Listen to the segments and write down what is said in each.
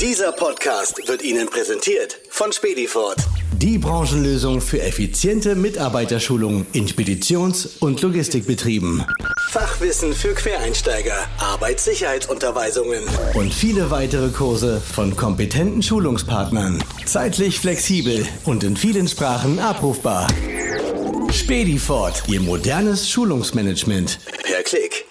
Dieser Podcast wird Ihnen präsentiert von Spedifort. Die Branchenlösung für effiziente Mitarbeiterschulung in Speditions- und Logistikbetrieben. Fachwissen für Quereinsteiger, Arbeitssicherheitsunterweisungen und viele weitere Kurse von kompetenten Schulungspartnern. Zeitlich flexibel und in vielen Sprachen abrufbar. Spedifort, Ihr modernes Schulungsmanagement. Per Klick.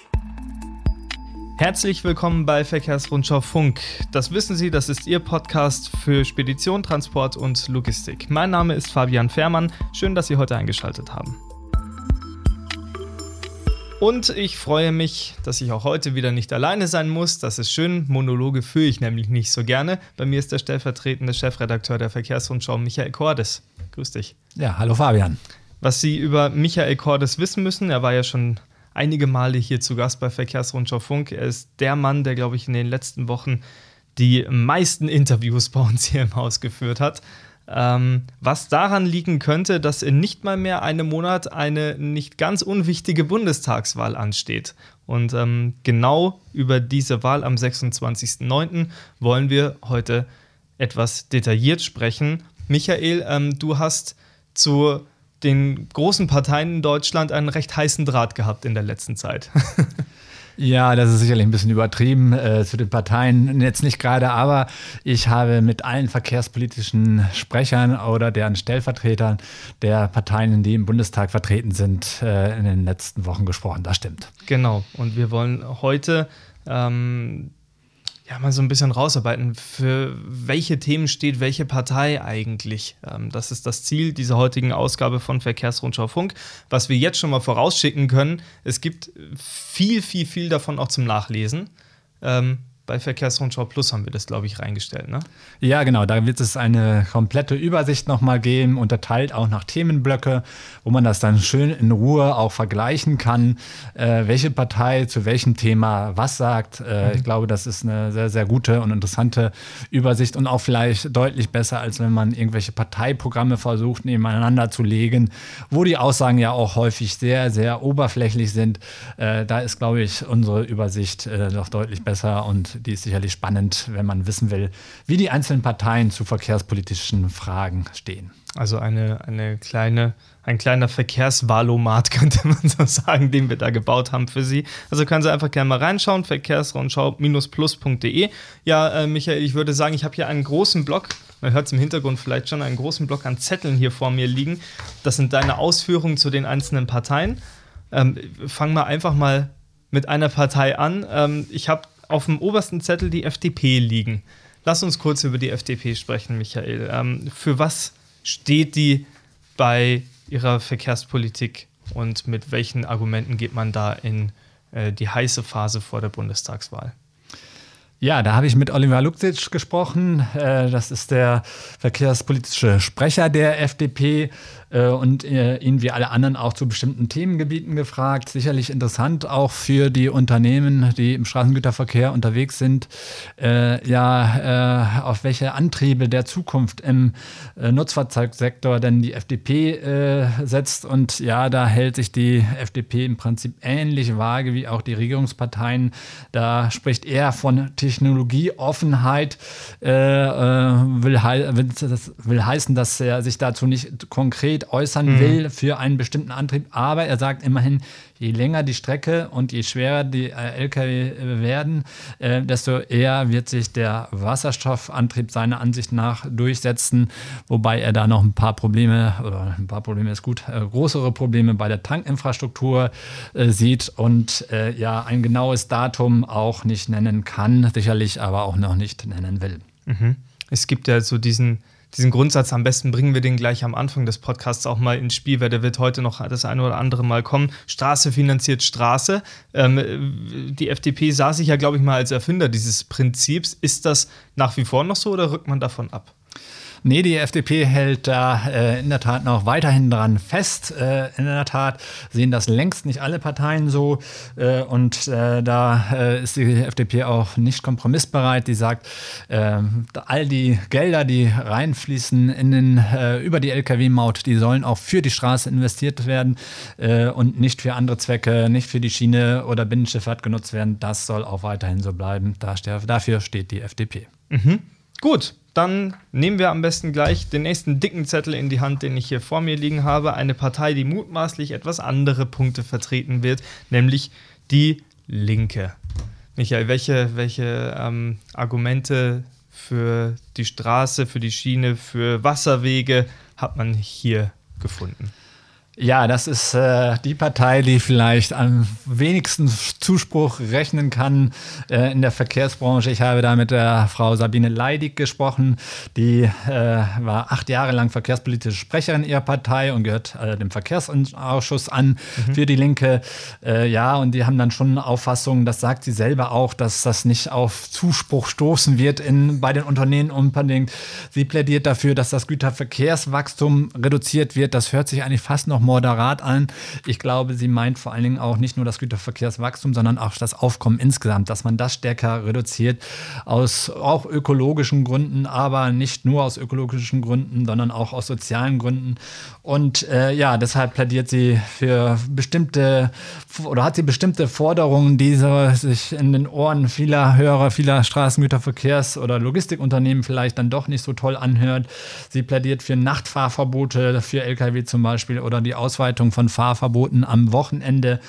Herzlich willkommen bei Verkehrsrundschau Funk. Das wissen Sie, das ist Ihr Podcast für Spedition, Transport und Logistik. Mein Name ist Fabian Fährmann. Schön, dass Sie heute eingeschaltet haben. Und ich freue mich, dass ich auch heute wieder nicht alleine sein muss. Das ist schön. Monologe führe ich nämlich nicht so gerne. Bei mir ist der stellvertretende Chefredakteur der Verkehrsrundschau, Michael Cordes. Grüß dich. Ja, hallo Fabian. Was Sie über Michael Cordes wissen müssen, er war ja schon einige Male hier zu Gast bei Verkehrsrundschau Funk. Er ist der Mann, der, glaube ich, in den letzten Wochen die meisten Interviews bei uns hier im Haus geführt hat. Ähm, was daran liegen könnte, dass in nicht mal mehr einem Monat eine nicht ganz unwichtige Bundestagswahl ansteht. Und ähm, genau über diese Wahl am 26.09. wollen wir heute etwas detailliert sprechen. Michael, ähm, du hast zu den großen Parteien in Deutschland einen recht heißen Draht gehabt in der letzten Zeit. Ja, das ist sicherlich ein bisschen übertrieben äh, zu den Parteien. Jetzt nicht gerade, aber ich habe mit allen verkehrspolitischen Sprechern oder deren Stellvertretern der Parteien, die im Bundestag vertreten sind, äh, in den letzten Wochen gesprochen. Das stimmt. Genau. Und wir wollen heute ähm, ja, mal so ein bisschen rausarbeiten, für welche Themen steht welche Partei eigentlich. Ähm, das ist das Ziel dieser heutigen Ausgabe von Verkehrsrundschau Funk. Was wir jetzt schon mal vorausschicken können, es gibt viel, viel, viel davon auch zum Nachlesen. Ähm, bei Verkehrsrundschau Plus haben wir das, glaube ich, reingestellt, ne? Ja, genau. Da wird es eine komplette Übersicht nochmal geben, unterteilt auch nach Themenblöcke, wo man das dann schön in Ruhe auch vergleichen kann, äh, welche Partei zu welchem Thema was sagt. Äh, mhm. Ich glaube, das ist eine sehr, sehr gute und interessante Übersicht und auch vielleicht deutlich besser, als wenn man irgendwelche Parteiprogramme versucht, nebeneinander zu legen, wo die Aussagen ja auch häufig sehr, sehr oberflächlich sind. Äh, da ist, glaube ich, unsere Übersicht äh, doch deutlich besser und die ist sicherlich spannend, wenn man wissen will, wie die einzelnen Parteien zu verkehrspolitischen Fragen stehen. Also eine, eine kleine, ein kleiner Verkehrsvalomat, könnte man so sagen, den wir da gebaut haben für Sie. Also können Sie einfach gerne mal reinschauen, verkehrsrundschau-plus.de. Ja, äh, Michael, ich würde sagen, ich habe hier einen großen Block, man hört es im Hintergrund vielleicht schon, einen großen Block an Zetteln hier vor mir liegen. Das sind deine Ausführungen zu den einzelnen Parteien. Ähm, fang mal einfach mal mit einer Partei an. Ähm, ich habe auf dem obersten Zettel die FDP liegen. Lass uns kurz über die FDP sprechen, Michael. Ähm, für was steht die bei ihrer Verkehrspolitik und mit welchen Argumenten geht man da in äh, die heiße Phase vor der Bundestagswahl? Ja, da habe ich mit Oliver Luxic gesprochen. Äh, das ist der verkehrspolitische Sprecher der FDP äh, und äh, ihn wie alle anderen auch zu bestimmten Themengebieten gefragt. Sicherlich interessant auch für die Unternehmen, die im Straßengüterverkehr unterwegs sind, ja, auf welche Antriebe der Zukunft im Nutzfahrzeugsektor denn die FDP setzt. Und ja, da hält sich die FDP im Prinzip ähnlich vage wie auch die Regierungsparteien. Da spricht er von Technologieoffenheit, will, will, will heißen, dass er sich dazu nicht konkret konkret äußern mhm. will für einen bestimmten Antrieb. Aber er sagt immerhin, je länger die Strecke und je schwerer die äh, Lkw werden, äh, desto eher wird sich der Wasserstoffantrieb seiner Ansicht nach durchsetzen, wobei er da noch ein paar Probleme, oder ein paar Probleme ist gut, äh, größere Probleme bei der Tankinfrastruktur äh, sieht und äh, ja ein genaues Datum auch nicht nennen kann, sicherlich aber auch noch nicht nennen will. Mhm. Es gibt ja so diesen diesen Grundsatz, am besten bringen wir den gleich am Anfang des Podcasts auch mal ins Spiel, weil der wird heute noch das eine oder andere Mal kommen. Straße finanziert Straße. Ähm, die FDP sah sich ja, glaube ich, mal als Erfinder dieses Prinzips. Ist das nach wie vor noch so oder rückt man davon ab? Nee, die FDP hält da äh, in der Tat noch weiterhin dran fest. Äh, in der Tat sehen das längst nicht alle Parteien so. Äh, und äh, da äh, ist die FDP auch nicht kompromissbereit. Die sagt, äh, all die Gelder, die reinfließen in den, über die Lkw-Maut, die sollen auch für die Straße investiert werden und nicht für andere Zwecke, nicht für die Schiene oder Binnenschifffahrt genutzt werden. Das soll auch weiterhin so bleiben. Da, dafür steht die FDP. Mhm. Gut, dann nehmen wir am besten gleich den nächsten dicken Zettel in die Hand, den ich hier vor mir liegen habe. Eine Partei, die mutmaßlich etwas andere Punkte vertreten wird, nämlich die Linke. Michael, welche, welche ähm, Argumente für die Straße, für die Schiene, für Wasserwege hat man hier gefunden? Ja, das ist äh, die Partei, die vielleicht am wenigsten Zuspruch rechnen kann äh, in der Verkehrsbranche. Ich habe da mit der Frau Sabine Leidig gesprochen. Die äh, war acht Jahre lang verkehrspolitische Sprecherin ihrer Partei und gehört äh, dem Verkehrsausschuss an mhm. für die Linke. Äh, ja, und die haben dann schon Auffassungen, das sagt sie selber auch, dass das nicht auf Zuspruch stoßen wird in, bei den Unternehmen unbedingt. Sie plädiert dafür, dass das Güterverkehrswachstum reduziert wird. Das hört sich eigentlich fast noch moderat an. Ich glaube, sie meint vor allen Dingen auch nicht nur das Güterverkehrswachstum, sondern auch das Aufkommen insgesamt, dass man das stärker reduziert, aus auch ökologischen Gründen, aber nicht nur aus ökologischen Gründen, sondern auch aus sozialen Gründen. Und äh, ja, deshalb plädiert sie für bestimmte oder hat sie bestimmte Forderungen, die so sich in den Ohren vieler Hörer, vieler Straßengüterverkehrs- oder Logistikunternehmen vielleicht dann doch nicht so toll anhört. Sie plädiert für Nachtfahrverbote für Lkw zum Beispiel oder die Ausweitung von Fahrverboten am Wochenende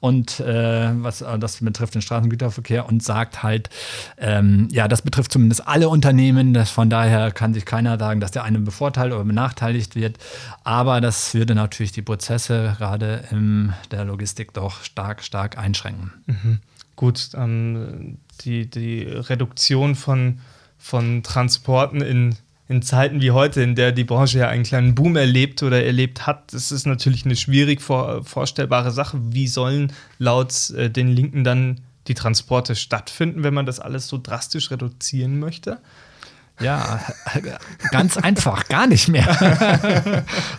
und äh, was äh, das betrifft den Straßengüterverkehr und sagt halt, ähm, ja, das betrifft zumindest alle Unternehmen. Das, von daher kann sich keiner sagen, dass der eine bevorteilt oder benachteiligt wird. Aber das würde natürlich die Prozesse gerade in der Logistik doch stark, stark einschränken. Mhm. Gut, ähm, die, die Reduktion von, von Transporten in in Zeiten wie heute, in der die Branche ja einen kleinen Boom erlebt oder erlebt hat, das ist natürlich eine schwierig vor, vorstellbare Sache. Wie sollen laut äh, den Linken dann die Transporte stattfinden, wenn man das alles so drastisch reduzieren möchte? Ja, ganz einfach, gar nicht mehr.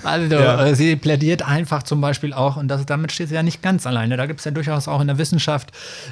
also ja. Äh, sie plädiert einfach zum Beispiel auch, und das, damit steht sie ja nicht ganz alleine. Da gibt es ja durchaus auch in der Wissenschaft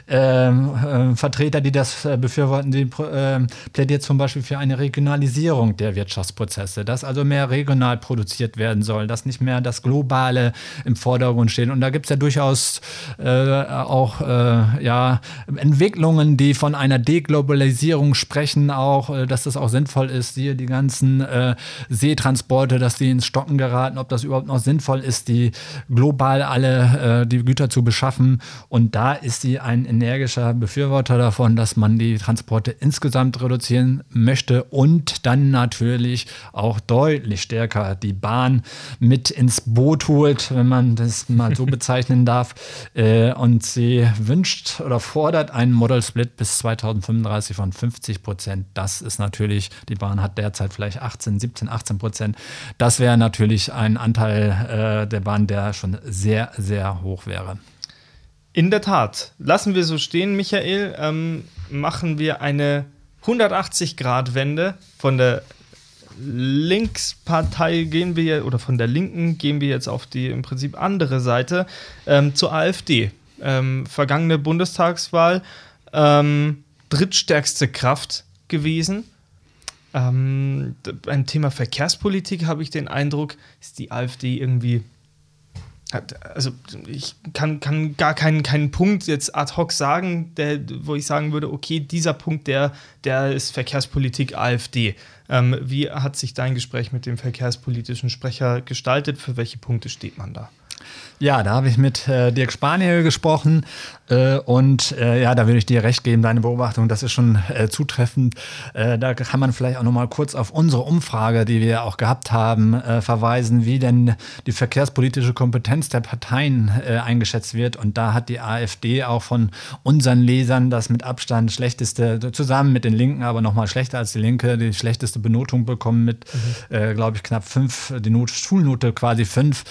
ähm, äh, Vertreter, die das äh, befürworten. Sie äh, plädiert zum Beispiel für eine Regionalisierung der Wirtschaftsprozesse, dass also mehr regional produziert werden soll, dass nicht mehr das Globale im Vordergrund steht. Und da gibt es ja durchaus äh, auch äh, ja, Entwicklungen, die von einer Deglobalisierung sprechen, auch, dass das auch sinnvoll ist, hier die ganzen äh, Seetransporte, dass die ins Stocken geraten, ob das überhaupt noch sinnvoll ist, die global alle äh, die Güter zu beschaffen. Und da ist sie ein energischer Befürworter davon, dass man die Transporte insgesamt reduzieren möchte und dann natürlich auch deutlich stärker die Bahn mit ins Boot holt, wenn man das mal so bezeichnen darf. Äh, und sie wünscht oder fordert einen Model Split bis 2035 von 50 Prozent. Das ist natürlich die Bahn hat derzeit vielleicht 18, 17, 18 Prozent. Das wäre natürlich ein Anteil äh, der Bahn, der schon sehr, sehr hoch wäre. In der Tat. Lassen wir so stehen, Michael. Ähm, machen wir eine 180-Grad-Wende von der Linkspartei gehen wir oder von der Linken gehen wir jetzt auf die im Prinzip andere Seite ähm, zur AfD. Ähm, vergangene Bundestagswahl ähm, drittstärkste Kraft gewesen. Ähm, beim Thema Verkehrspolitik habe ich den Eindruck, ist die AfD irgendwie. Hat, also ich kann, kann gar keinen, keinen Punkt jetzt ad hoc sagen, der, wo ich sagen würde, okay, dieser Punkt, der, der ist Verkehrspolitik AfD. Ähm, wie hat sich dein Gespräch mit dem verkehrspolitischen Sprecher gestaltet? Für welche Punkte steht man da? Ja, da habe ich mit äh, Dirk Spaniel gesprochen äh, und äh, ja, da würde ich dir recht geben, deine Beobachtung, das ist schon äh, zutreffend. Äh, da kann man vielleicht auch noch mal kurz auf unsere Umfrage, die wir auch gehabt haben, äh, verweisen, wie denn die verkehrspolitische Kompetenz der Parteien eingeschätzt wird. Und da hat die AfD auch von unseren Lesern das mit Abstand schlechteste, zusammen mit den Linken, aber noch mal schlechter als die Linke, die schlechteste Benotung bekommen mit, mhm. glaube ich, knapp fünf, die Not Schulnote quasi fünf.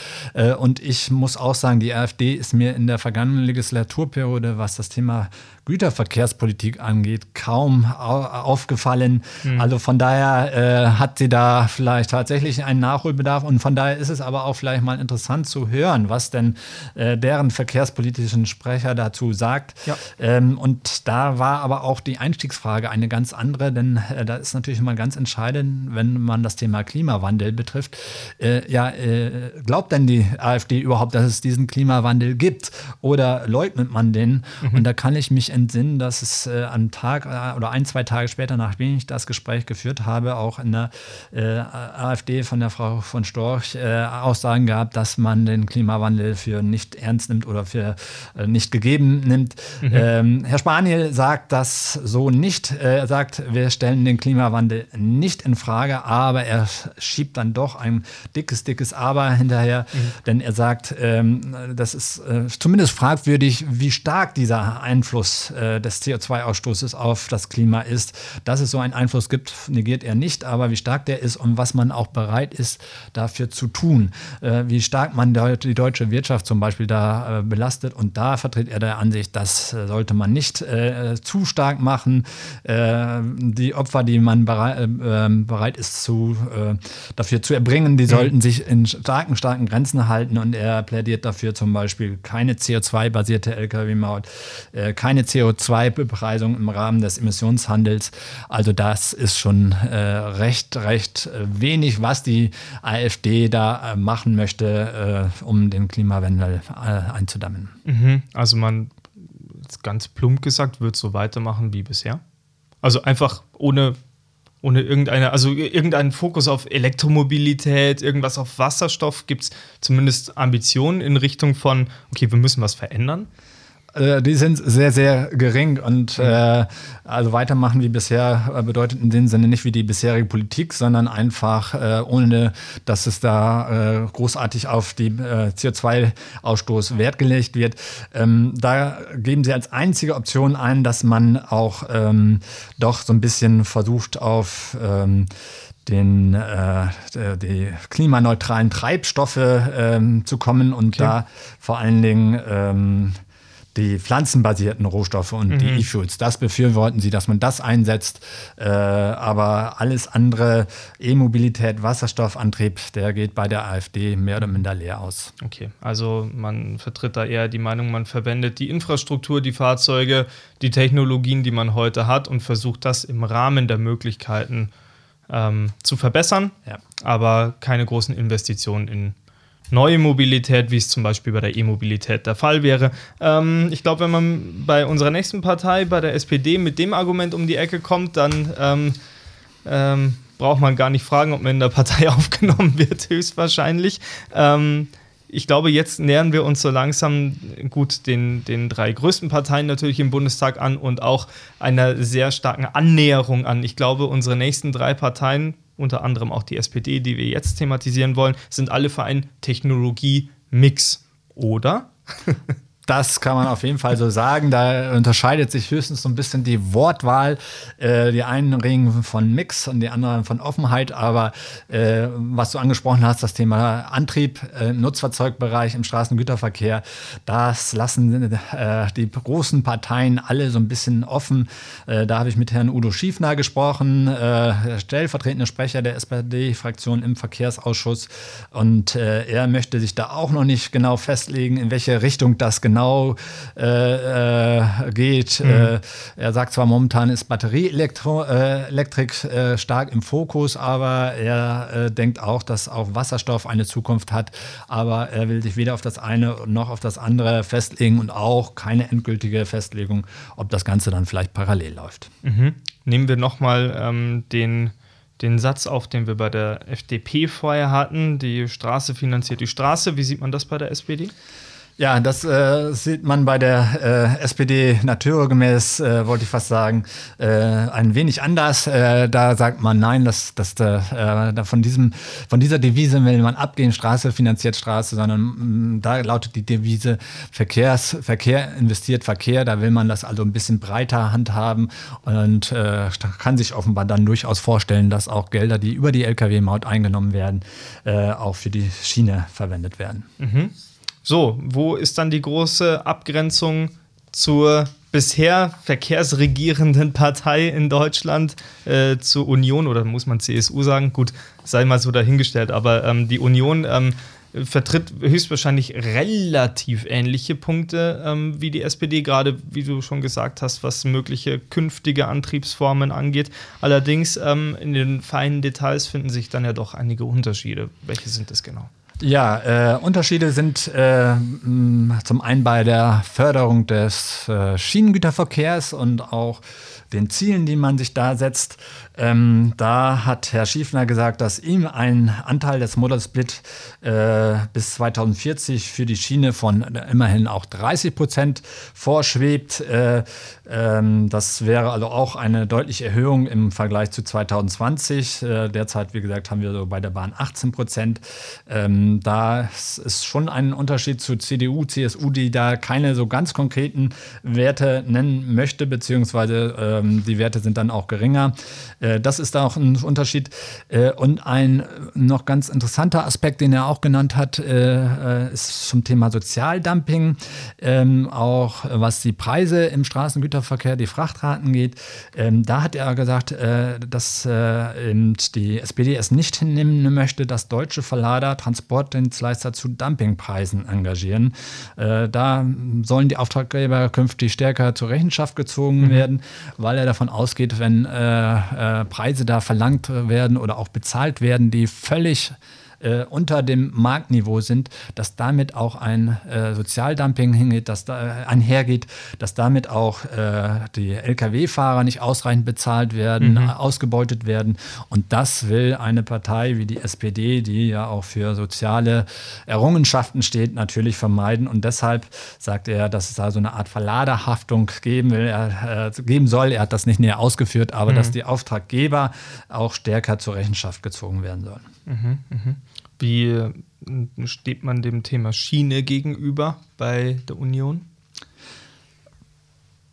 und ich muss auch sagen, die AfD ist mir in der vergangenen Legislaturperiode, was das Thema Güterverkehrspolitik angeht, kaum aufgefallen. Mhm. Also von daher äh, hat sie da vielleicht tatsächlich einen Nachholbedarf und von daher ist es aber auch vielleicht mal interessant zu hören, was denn äh, deren verkehrspolitischen Sprecher dazu sagt. Ja. Ähm, und da war aber auch die Einstiegsfrage eine ganz andere, denn äh, da ist natürlich mal ganz entscheidend, wenn man das Thema Klimawandel betrifft. Äh, ja, äh, glaubt denn die AfD überhaupt, dass es diesen Klimawandel gibt oder leugnet man den? Mhm. Und da kann ich mich entsinnen, dass es äh, am Tag äh, oder ein, zwei Tage später, nachdem ich das Gespräch geführt habe, auch in der äh, AfD von der Frau von Storch äh, Aussagen gab, dass man den Klimawandel für nicht ernst nimmt oder für äh, nicht gegeben nimmt. Mhm. Ähm, Herr Spaniel sagt das so nicht. Er sagt, wir stellen den Klimawandel nicht in Frage, aber er schiebt dann doch ein dickes, dickes Aber hinterher, mhm. denn er sagt, ähm, das ist äh, zumindest fragwürdig, wie stark dieser Einfluss äh, des CO2-Ausstoßes auf das Klima ist. Dass es so einen Einfluss gibt, negiert er nicht, aber wie stark der ist und was man auch bereit ist, dafür zu tun. Äh, wie stark man die deutsche Wirtschaft zum Beispiel da belastet. Und da vertritt er der Ansicht, das sollte man nicht zu stark machen. die Opfer, die man bereit, bereit ist zu, dafür zu erbringen, die mhm. sollten sich in starken, starken Grenzen halten. Und er plädiert dafür zum Beispiel keine CO2-basierte Lkw-Maut, keine CO2-Bepreisung im Rahmen des Emissionshandels. Also das ist schon recht, recht wenig, was die AfD da machen möchte, um den Klimawandel einzudammen. Mhm. Also man, ganz plump gesagt, wird so weitermachen wie bisher. Also einfach ohne, ohne irgendeine, also irgendeinen Fokus auf Elektromobilität, irgendwas auf Wasserstoff, gibt es zumindest Ambitionen in Richtung von, okay, wir müssen was verändern. Äh, die sind sehr, sehr gering und mhm. äh, also weitermachen wie bisher äh, bedeutet in dem Sinne nicht wie die bisherige Politik, sondern einfach äh, ohne, dass es da äh, großartig auf die äh, CO2-Ausstoß Wert gelegt wird. Ähm, da geben sie als einzige Option ein, dass man auch ähm, doch so ein bisschen versucht auf ähm, den, äh, die klimaneutralen Treibstoffe ähm, zu kommen und okay. da vor allen Dingen ähm, die pflanzenbasierten Rohstoffe und mhm. die E-Fuels. Das befürworten sie, dass man das einsetzt. Äh, aber alles andere, E-Mobilität, Wasserstoffantrieb, der geht bei der AfD mehr oder minder leer aus. Okay, also man vertritt da eher die Meinung, man verwendet die Infrastruktur, die Fahrzeuge, die Technologien, die man heute hat und versucht das im Rahmen der Möglichkeiten ähm, zu verbessern, ja. aber keine großen Investitionen in neue Mobilität, wie es zum Beispiel bei der E-Mobilität der Fall wäre. Ähm, ich glaube, wenn man bei unserer nächsten Partei, bei der SPD, mit dem Argument um die Ecke kommt, dann ähm, ähm, braucht man gar nicht fragen, ob man in der Partei aufgenommen wird, höchstwahrscheinlich. Ähm, ich glaube, jetzt nähern wir uns so langsam gut den, den drei größten Parteien natürlich im Bundestag an und auch einer sehr starken Annäherung an. Ich glaube, unsere nächsten drei Parteien, unter anderem auch die SPD, die wir jetzt thematisieren wollen, sind alle für einen Technologie-Mix, oder? Das kann man auf jeden Fall so sagen. Da unterscheidet sich höchstens so ein bisschen die Wortwahl. Äh, die einen reden von Mix und die anderen von Offenheit. Aber äh, was du angesprochen hast, das Thema Antrieb äh, Nutzfahrzeugbereich im Straßengüterverkehr, das lassen äh, die großen Parteien alle so ein bisschen offen. Äh, da habe ich mit Herrn Udo Schiefner gesprochen, äh, stellvertretender Sprecher der SPD-Fraktion im Verkehrsausschuss. Und er möchte sich da auch noch nicht genau festlegen, in welche Richtung das genau genau äh, äh, geht. Mhm. Äh, er sagt zwar, momentan ist Batterieelektrik äh, stark im Fokus, aber er denkt auch, dass auch Wasserstoff eine Zukunft hat. Aber er will sich weder auf das eine noch auf das andere festlegen und auch keine endgültige Festlegung, ob das Ganze dann vielleicht parallel läuft. Mhm. Nehmen wir nochmal ähm, den den Satz auf, den wir bei der FDP vorher hatten, die Straße finanziert die Straße. Wie sieht man das bei der SPD? Ja, das äh, sieht man bei der äh, SPD naturgemäß, äh, wollte ich fast sagen, äh, ein wenig anders. Äh, da sagt man nein, dass, dass da, äh, von, diesem, von dieser Devise will man abgehen, Straße finanziert Straße, sondern mh, mm, da lautet die Devise Verkehrs, Verkehr investiert Verkehr. Da will man das also ein bisschen breiter handhaben und kann sich offenbar dann durchaus vorstellen, dass auch Gelder, die über die Lkw-Maut eingenommen werden, auch für die Schiene verwendet werden. Mhm. So, wo ist dann die große Abgrenzung zur bisher verkehrsregierenden Partei in Deutschland, äh, zur Union oder muss man CSU sagen? Gut, sei mal so dahingestellt, aber ähm, die Union ähm, vertritt höchstwahrscheinlich relativ ähnliche Punkte ähm, wie die SPD, gerade wie du schon gesagt hast, was mögliche künftige Antriebsformen angeht. Allerdings ähm, in den feinen Details finden sich dann ja doch einige Unterschiede. Welche sind das genau? Ja, äh, Unterschiede sind äh, zum einen bei der Förderung des äh, Schienengüterverkehrs und auch den Zielen, die man sich da setzt. Ähm, da hat Herr Schiefner gesagt, dass ihm ein Anteil des Model Split äh, bis 2040 für die Schiene von immerhin auch 30 Prozent vorschwebt. Äh, ähm, das wäre also auch eine deutliche Erhöhung im Vergleich zu 2020. Äh, derzeit, wie gesagt, haben wir so bei der Bahn 18 Prozent. Ähm, da ist schon ein Unterschied zu CDU, CSU, die da keine so ganz konkreten Werte nennen möchte, beziehungsweise ähm, die Werte sind dann auch geringer. Äh, das ist auch ein Unterschied. Äh, und ein noch ganz interessanter Aspekt, den er auch genannt hat, äh, ist zum Thema Sozialdumping. Ähm, auch was die Preise im Straßengüterverkehr, die Frachtraten geht. Ähm, da hat er gesagt, dass die SPD es nicht hinnehmen möchte, dass deutsche Verlader Transportdienstleister zu Dumpingpreisen engagieren. Da sollen die Auftraggeber künftig stärker zur Rechenschaft gezogen mhm. werden, weil er davon ausgeht, wenn äh, Preise da verlangt werden oder auch bezahlt werden, die völlig äh, unter dem Marktniveau sind, dass damit auch ein äh, Sozialdumping hingeht, dass da äh, einhergeht, dass damit auch äh, die Lkw-Fahrer nicht ausreichend bezahlt werden, mhm. ausgebeutet werden. Und das will eine Partei wie die SPD, die ja auch für soziale Errungenschaften steht, natürlich vermeiden. Und deshalb sagt er, dass es da so eine Art Verladerhaftung geben, will, er, äh, geben soll. Er hat das nicht näher ausgeführt, aber mhm. dass die Auftraggeber auch stärker zur Rechenschaft gezogen werden sollen. Mhm, mh. Wie steht man dem Thema Schiene gegenüber bei der Union?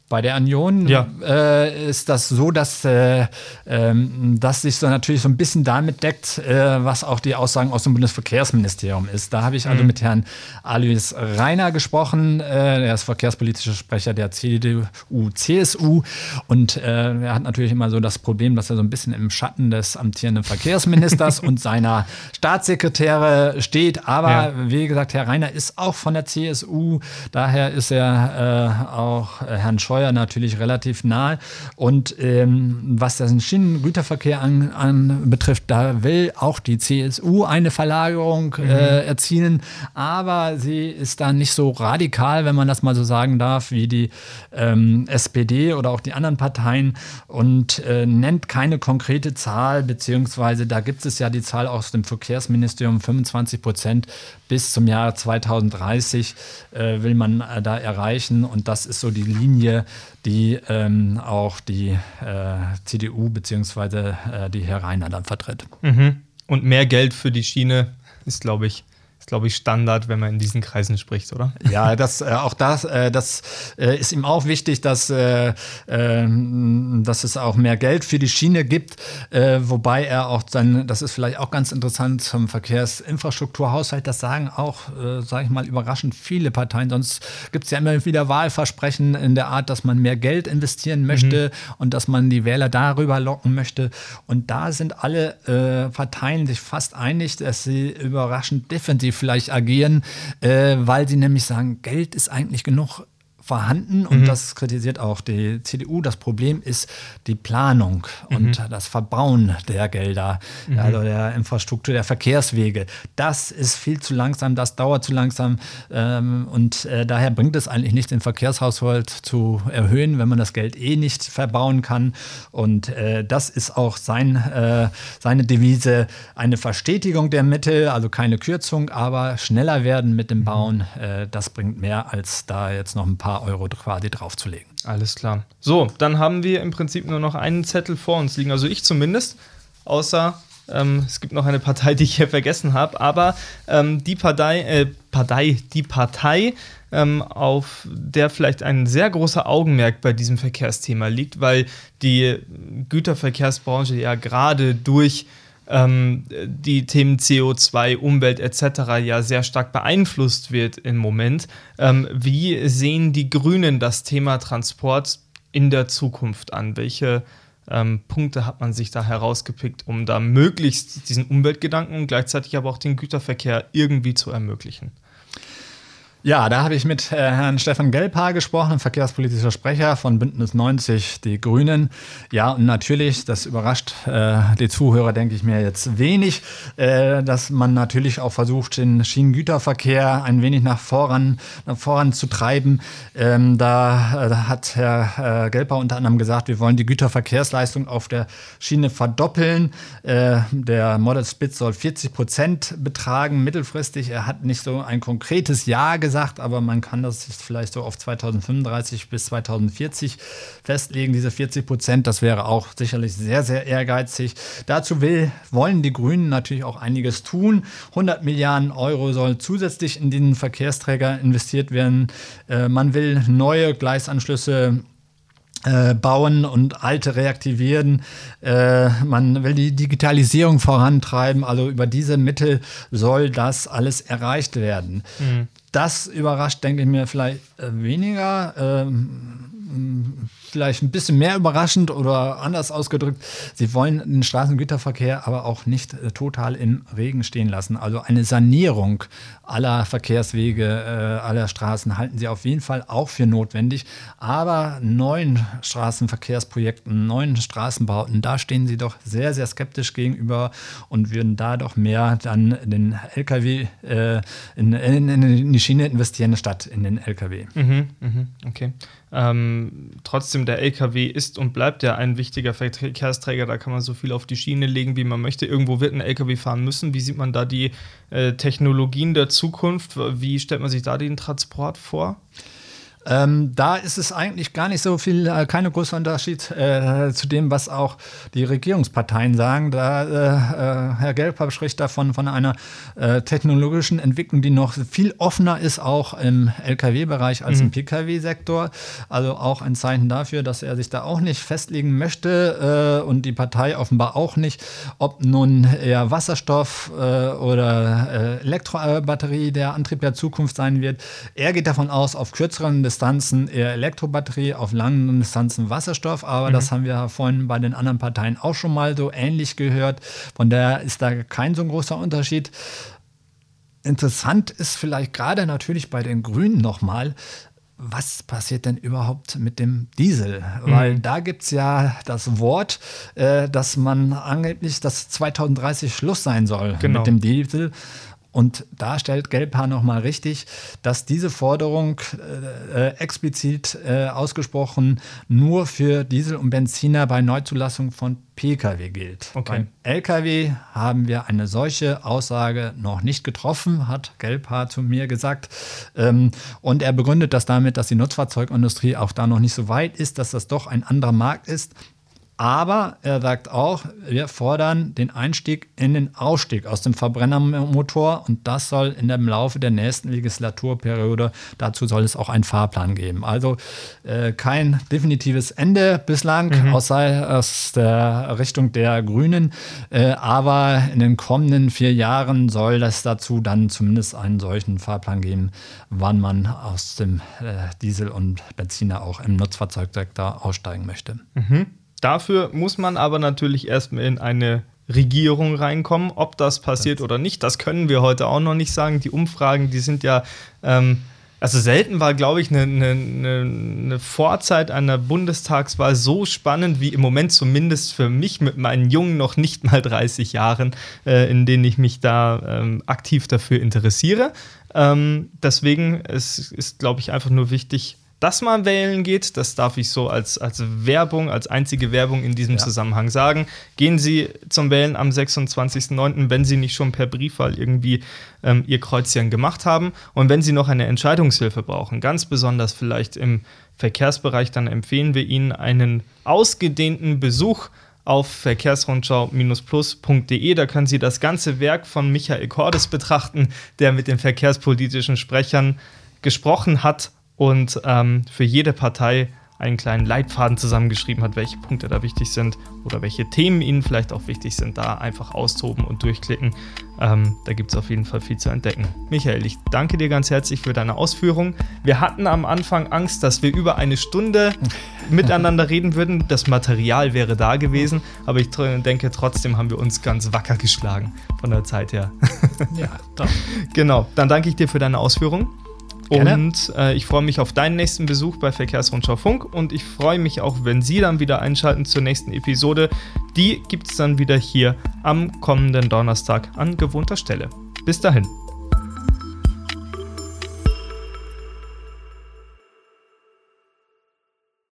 Bei der Union ja. äh, ist das so, dass äh, ähm, das sich so natürlich so ein bisschen damit deckt, äh, was auch die Aussagen aus dem Bundesverkehrsministerium ist. Da habe ich also mhm. mit Herrn Alois Reiner gesprochen. Äh, er ist verkehrspolitischer Sprecher der CDU-CSU und äh, er hat natürlich immer so das Problem, dass er so ein bisschen im Schatten des amtierenden Verkehrsministers und seiner Staatssekretäre steht. Aber ja. wie gesagt, Herr Reiner ist auch von der CSU. Daher ist er äh, auch Herrn Scheuer Steuer natürlich relativ nahe. Und ähm, was den Schienengüterverkehr an, an, betrifft, da will auch die CSU eine Verlagerung mhm. äh, erzielen, aber sie ist da nicht so radikal, wenn man das mal so sagen darf, wie die ähm, SPD oder auch die anderen Parteien und äh, nennt keine konkrete Zahl, beziehungsweise da gibt es ja die Zahl aus dem Verkehrsministerium, 25 Prozent bis zum Jahr 2030 äh, will man äh, da erreichen und das ist so die Linie, die ähm, auch die äh, CDU bzw. Äh, die Herr Reiner dann vertritt. Mhm. Und mehr Geld für die Schiene ist, glaube ich, ist, glaube ich, Standard, wenn man in diesen Kreisen spricht, oder? Ja, das, äh, auch das, äh, das äh, ist ihm auch wichtig, dass, äh, ähm, dass es auch mehr Geld für die Schiene gibt, äh, wobei er auch dann, das ist vielleicht auch ganz interessant zum Verkehrsinfrastrukturhaushalt, das sagen auch, äh, sage ich mal, überraschend viele Parteien. Sonst gibt es ja immer wieder Wahlversprechen in der Art, dass man mehr Geld investieren möchte mhm. und dass man die Wähler darüber locken möchte. Und da sind alle Parteien sich fast einig, dass sie überraschend defensiv vielleicht agieren, äh, weil sie nämlich sagen, Geld ist eigentlich genug vorhanden und mhm. das kritisiert auch die CDU. Das Problem ist die Planung mhm. und das Verbauen der Gelder, mhm. also der Infrastruktur, der Verkehrswege. Das ist viel zu langsam, das dauert zu langsam ähm, und äh, daher bringt es eigentlich nichts, den Verkehrshaushalt zu erhöhen, wenn man das Geld eh nicht verbauen kann. Und äh, das ist auch sein, äh, seine Devise, eine Verstetigung der Mittel, also keine Kürzung, aber schneller werden mit dem mhm. Bauen. Äh, das bringt mehr, als da jetzt noch ein paar paar Euro quasi draufzulegen. Alles klar. So, dann haben wir im Prinzip nur noch einen Zettel vor uns liegen, also ich zumindest, außer ähm, es gibt noch eine Partei, die ich hier vergessen habe, aber ähm, die Partei, äh, Partei, die Partei, ähm, auf der vielleicht ein sehr großer Augenmerk bei diesem Verkehrsthema liegt, weil die Güterverkehrsbranche ja gerade durch ähm, die Themen CO2, Umwelt etc. ja sehr stark beeinflusst wird im Moment. Ähm, wie sehen die Grünen das Thema Transport in der Zukunft an? Welche ähm, Punkte hat man sich da herausgepickt, um da möglichst diesen Umweltgedanken und gleichzeitig aber auch den Güterverkehr irgendwie zu ermöglichen? Ja, da habe ich mit äh, Herrn Stefan Gelbhaar gesprochen, verkehrspolitischer Sprecher von Bündnis 90 Die Grünen. Ja, und natürlich, das überrascht äh, die Zuhörer, denke ich mir jetzt wenig, äh, dass man natürlich auch versucht, den Schienengüterverkehr ein wenig nach voran, nach voran zu treiben. Ähm, da, da, hat Herr äh, Gelbhaar unter anderem gesagt, wir wollen die Güterverkehrsleistung auf der Schiene verdoppeln. Äh, der Model Split soll 40 Prozent betragen mittelfristig. Er hat nicht so ein konkretes Jahr gesagt gesagt, aber man kann das vielleicht so auf 2035 bis 2040 festlegen, diese 40 Prozent. Das wäre auch sicherlich sehr, sehr ehrgeizig. Dazu will, wollen die Grünen natürlich auch einiges tun. 100 Milliarden Euro soll zusätzlich in den Verkehrsträger investiert werden. Äh, man will neue Gleisanschlüsse äh, bauen und alte reaktivieren. Äh, man will die Digitalisierung vorantreiben. Also über diese Mittel soll das alles erreicht werden. Mhm. Das überrascht, denke ich mir, vielleicht äh, weniger. Ähm, vielleicht ein bisschen mehr überraschend oder anders ausgedrückt, sie wollen den Straßengüterverkehr aber auch nicht äh, total im Regen stehen lassen. Also eine Sanierung aller Verkehrswege, äh, aller Straßen halten sie auf jeden Fall auch für notwendig. Aber neuen Straßenverkehrsprojekten, neuen Straßenbauten, da stehen sie doch sehr, sehr skeptisch gegenüber und würden da doch mehr dann den Lkw, äh, in, in, in, die Schiene investieren, statt in den Lkw. Mhm, mh, okay. Ähm, trotzdem, der LKW ist und bleibt ja ein wichtiger Verkehrsträger. Da kann man so viel auf die Schiene legen, wie man möchte. Irgendwo wird ein LKW fahren müssen. Wie sieht man da die äh, Technologien der Zukunft? Wie stellt man sich da den Transport vor? Ähm, da ist es eigentlich gar nicht so viel, äh, keine großer Unterschied äh, zu dem, was auch die Regierungsparteien sagen. Da äh, äh Herr Gelbhab spricht davon von einer äh, technologischen Entwicklung, die noch viel offener ist, auch im Lkw-Bereich als mhm. im Pkw-Sektor. Also auch ein Zeichen dafür, dass er sich da auch nicht festlegen möchte äh, und die Partei offenbar auch nicht, ob nun eher Wasserstoff oder Elektrobatterie der Antrieb der Zukunft sein wird. Er geht davon aus, auf kürzeren Distanzen eher Elektrobatterie, auf langen Distanzen Wasserstoff. Aber mhm. das haben wir vorhin bei den anderen Parteien auch schon mal so ähnlich gehört. Von daher ist da kein so großer Unterschied. Interessant ist vielleicht gerade natürlich bei den Grünen nochmal, was passiert denn überhaupt mit dem Diesel? Mhm. Weil da gibt es ja das Wort, äh, dass man angeblich, dass 2030 Schluss sein soll genau. mit dem Diesel. Und da stellt Gelbhaar nochmal richtig, dass diese Forderung äh, explizit äh, ausgesprochen nur für Diesel und Benziner bei Neuzulassung von Pkw gilt. Okay. Beim Lkw haben wir eine solche Aussage noch nicht getroffen, hat Gelbhaar zu mir gesagt. Ähm, und er begründet das damit, dass die Nutzfahrzeugindustrie auch da noch nicht so weit ist, dass das doch ein anderer Markt ist. Aber er sagt auch, wir fordern den Einstieg in den Ausstieg aus dem Verbrennermotor und das soll in dem Laufe der nächsten Legislaturperiode, dazu soll es auch einen Fahrplan geben. Also äh, kein definitives Ende bislang, mhm. außer aus der Richtung der Grünen. Äh, aber in den kommenden vier Jahren soll es dazu dann zumindest einen solchen Fahrplan geben, wann man aus dem äh, Diesel und Benziner auch im Nutzfahrzeugsektor aussteigen möchte. Mhm. Dafür muss man aber natürlich erstmal in eine Regierung reinkommen. Ob das passiert oder nicht, das können wir heute auch noch nicht sagen. Die Umfragen, die sind ja, ähm, also selten war, glaube ich, eine, eine, eine, Vorzeit einer Bundestagswahl so spannend wie im Moment zumindest für mich mit meinen jungen, noch nicht mal 30 Jahren, äh, in denen ich mich da ähm, aktiv dafür interessiere. Ähm, deswegen ist, ist glaube ich, einfach nur wichtig, dass man wählen geht. Das darf ich so als, als Werbung, als einzige Werbung in diesem ja. Zusammenhang sagen. Gehen Sie zum Wählen am 26.09., wenn Sie nicht schon per Briefwahl irgendwie ähm, Ihr Kreuzchen gemacht haben. Und wenn Sie noch eine Entscheidungshilfe brauchen, ganz besonders vielleicht im Verkehrsbereich, dann empfehlen wir Ihnen einen ausgedehnten Besuch auf verkehrsrundschau-plus.de. Da können Sie das ganze Werk von Michael Cordes betrachten, der mit den verkehrspolitischen Sprechern gesprochen hat und ähm, für jede Partei einen kleinen Leitfaden zusammengeschrieben hat, welche Punkte da wichtig sind oder welche Themen Ihnen vielleicht auch wichtig sind, da einfach austoben und durchklicken. Ähm, da gibt es auf jeden Fall viel zu entdecken. Michael, ich danke dir ganz herzlich für deine Ausführungen. Wir hatten am Anfang Angst, dass wir über eine Stunde miteinander reden würden. Das Material wäre da gewesen, aber ich denke, trotzdem haben wir uns ganz wacker geschlagen von der Zeit her. ja, doch. Genau, dann danke ich dir für deine Ausführungen. Gerne. Und äh, ich freue mich auf deinen nächsten Besuch bei Verkehrsrundschau Funk und ich freue mich auch, wenn Sie dann wieder einschalten zur nächsten Episode. Die gibt es dann wieder hier am kommenden Donnerstag an gewohnter Stelle. Bis dahin.